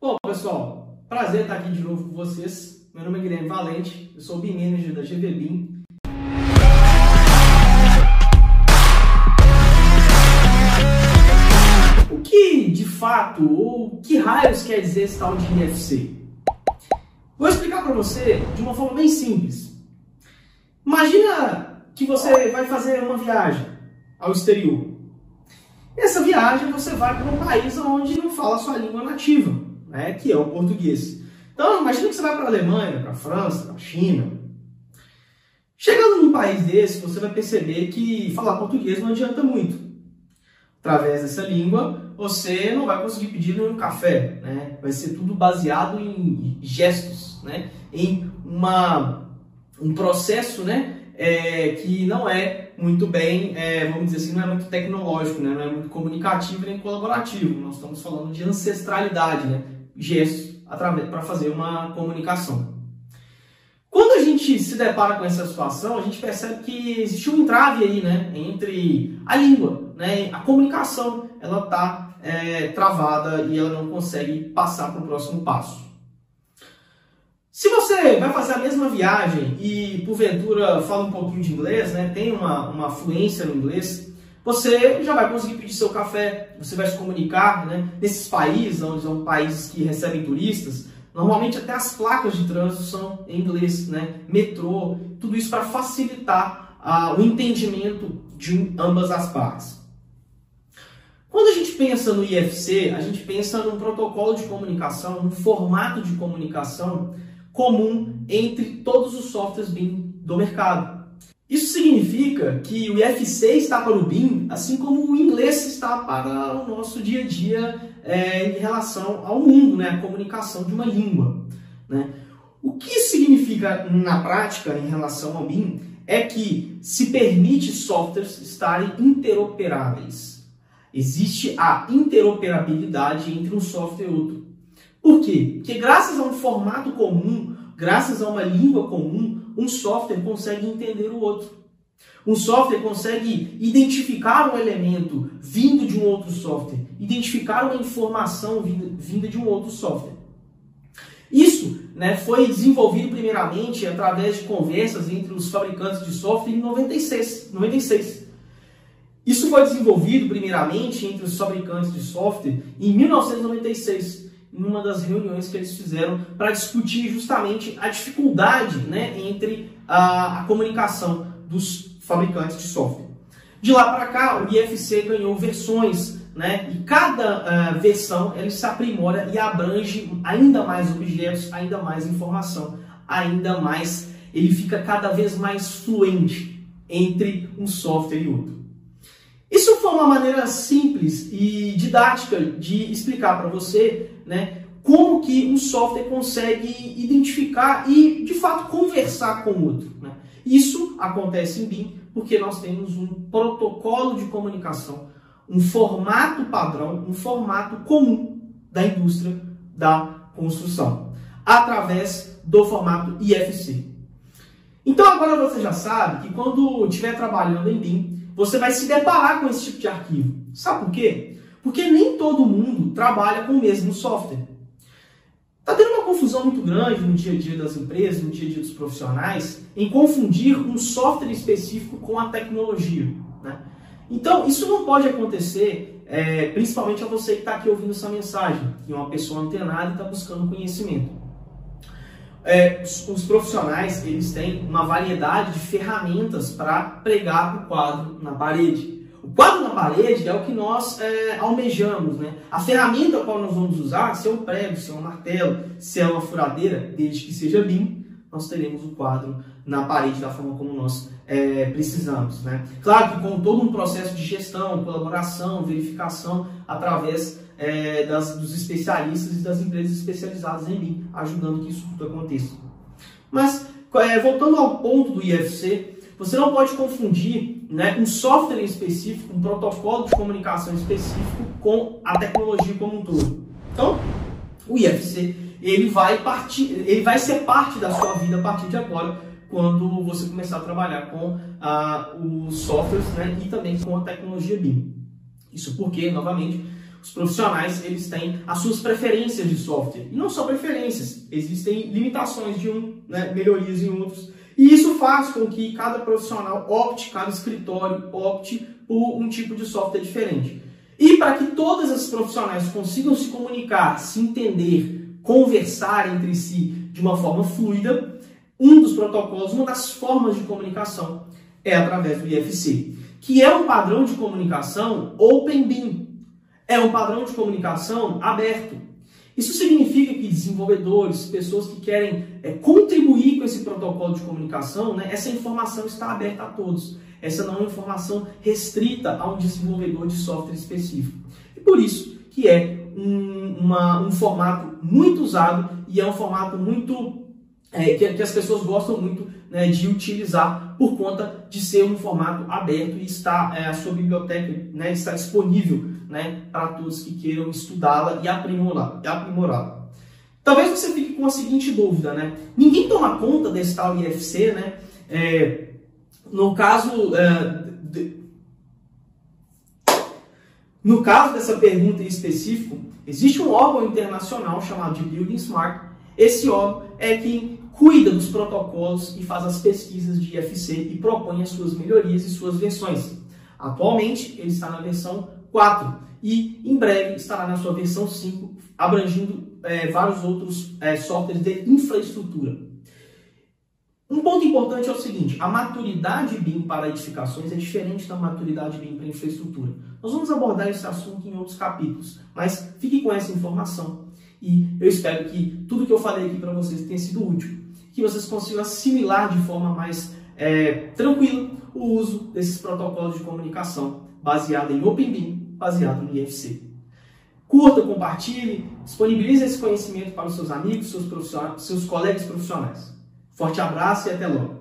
Bom, pessoal, prazer estar aqui de novo com vocês. Meu nome é Guilherme Valente, eu sou o BIM Manager da GVBIM. O que, de fato, ou que raios quer dizer esse tal de IFC? Vou explicar para você de uma forma bem simples. Imagina que você vai fazer uma viagem ao exterior. Essa viagem você vai para um país onde não fala a sua língua nativa né, que é o português. Então, imagina que você vai para a Alemanha, para a França, para a China. Chegando num país desse, você vai perceber que falar português não adianta muito. Através dessa língua, você não vai conseguir pedir nenhum café, né? Vai ser tudo baseado em gestos, né? Em uma, um processo, né? É, que não é muito bem, é, vamos dizer assim, não é muito tecnológico, né? não é muito comunicativo nem colaborativo. Nós estamos falando de ancestralidade, né? Gestos para fazer uma comunicação. Quando a gente se depara com essa situação, a gente percebe que existe um entrave aí, né, entre a língua, né, a comunicação, ela está é, travada e ela não consegue passar para o próximo passo. Se você vai fazer a mesma viagem e porventura fala um pouquinho de inglês, né, tem uma, uma fluência no inglês, você já vai conseguir pedir seu café, você vai se comunicar, né? Nesses países, onde são países que recebem turistas, normalmente até as placas de trânsito são em inglês, né? Metrô, tudo isso para facilitar ah, o entendimento de ambas as partes. Quando a gente pensa no IFC, a gente pensa num protocolo de comunicação, num formato de comunicação comum entre todos os softwares BIM do mercado. Isso significa que o IFC está para o BIM, assim como o inglês está para o nosso dia a dia é, em relação ao mundo, né? a comunicação de uma língua. Né? O que significa na prática em relação ao BIM é que se permite softwares estarem interoperáveis. Existe a interoperabilidade entre um software e outro. Por quê? Porque graças a um formato comum, graças a uma língua comum, um software consegue entender o outro. Um software consegue identificar um elemento vindo de um outro software, identificar uma informação vinda de um outro software. Isso né, foi desenvolvido primeiramente através de conversas entre os fabricantes de software em 96. 96. Isso foi desenvolvido primeiramente entre os fabricantes de software em 1996 numa das reuniões que eles fizeram para discutir justamente a dificuldade né, entre a, a, comunicação dos fabricantes de software. De lá para cá, o IFC ganhou versões, né, e cada uh, versão ele se aprimora e abrange ainda mais objetos, ainda mais informação, ainda mais, ele fica cada vez mais fluente entre um software e outro. Isso foi uma maneira simples e didática de explicar para você né, como que um software consegue identificar e, de fato, conversar com o outro. Né? Isso acontece em BIM porque nós temos um protocolo de comunicação, um formato padrão, um formato comum da indústria da construção, através do formato IFC. Então agora você já sabe que quando estiver trabalhando em BIM, você vai se deparar com esse tipo de arquivo. Sabe por quê? Porque nem todo mundo trabalha com o mesmo software. Está tendo uma confusão muito grande no dia a dia das empresas, no dia a dia dos profissionais, em confundir um software específico com a tecnologia. Né? Então, isso não pode acontecer, é, principalmente a você que está aqui ouvindo essa mensagem, que é uma pessoa antenada e está buscando conhecimento é, os profissionais eles têm uma variedade de ferramentas para pregar o quadro na parede. O quadro na parede é o que nós é, almejamos. Né? A ferramenta qual nós vamos usar, se é um prego, se é um martelo, se é uma furadeira, desde que seja BIM, nós teremos o quadro na parede da forma como nós é, precisamos. Né? Claro que com todo um processo de gestão, colaboração, verificação, através é, das, dos especialistas e das empresas especializadas em BIM, ajudando que isso tudo aconteça. Mas, é, voltando ao ponto do IFC, você não pode confundir né, um software específico, um protocolo de comunicação específico com a tecnologia como um todo. Então, o IFC ele vai, partir, ele vai ser parte da sua vida a partir de agora, quando você começar a trabalhar com ah, os softwares né, e também com a tecnologia BIM. Isso porque, novamente, os profissionais eles têm as suas preferências de software. E não só preferências, existem limitações de um, né, melhorias em outros. E isso faz com que cada profissional opte, cada escritório opte por um tipo de software diferente. E para que todas as profissionais consigam se comunicar, se entender, conversar entre si de uma forma fluida, um dos protocolos, uma das formas de comunicação é através do IFC, que é um padrão de comunicação Open Beam. É um padrão de comunicação aberto. Isso significa que desenvolvedores, pessoas que querem é, contribuir com esse protocolo de comunicação, né, essa informação está aberta a todos. Essa não é uma informação restrita a um desenvolvedor de software específico. E por isso que é um, uma, um formato muito usado e é um formato muito é, que, que, as pessoas gostam muito né, de utilizar por conta de ser um formato aberto e está é, a sua biblioteca né, está disponível né, para todos que queiram estudá-la e aprimorá-la. Talvez você fique com a seguinte dúvida, né? Ninguém toma conta desse tal IFC, né? É, no caso é, de, no caso dessa pergunta em específico, existe um órgão internacional chamado de Building Smart. Esse órgão é quem cuida dos protocolos e faz as pesquisas de IFC e propõe as suas melhorias e suas versões. Atualmente, ele está na versão 4 e em breve estará na sua versão 5, abrangindo é, vários outros é, softwares de infraestrutura. Um ponto importante é o seguinte: a maturidade BIM para edificações é diferente da maturidade BIM para infraestrutura. Nós vamos abordar esse assunto em outros capítulos, mas fique com essa informação e eu espero que tudo que eu falei aqui para vocês tenha sido útil que vocês consigam assimilar de forma mais é, tranquila o uso desses protocolos de comunicação baseado em OpenBeam, baseado no IFC. Curta, compartilhe, disponibilize esse conhecimento para os seus amigos, seus, seus colegas profissionais. Forte abraço e até logo!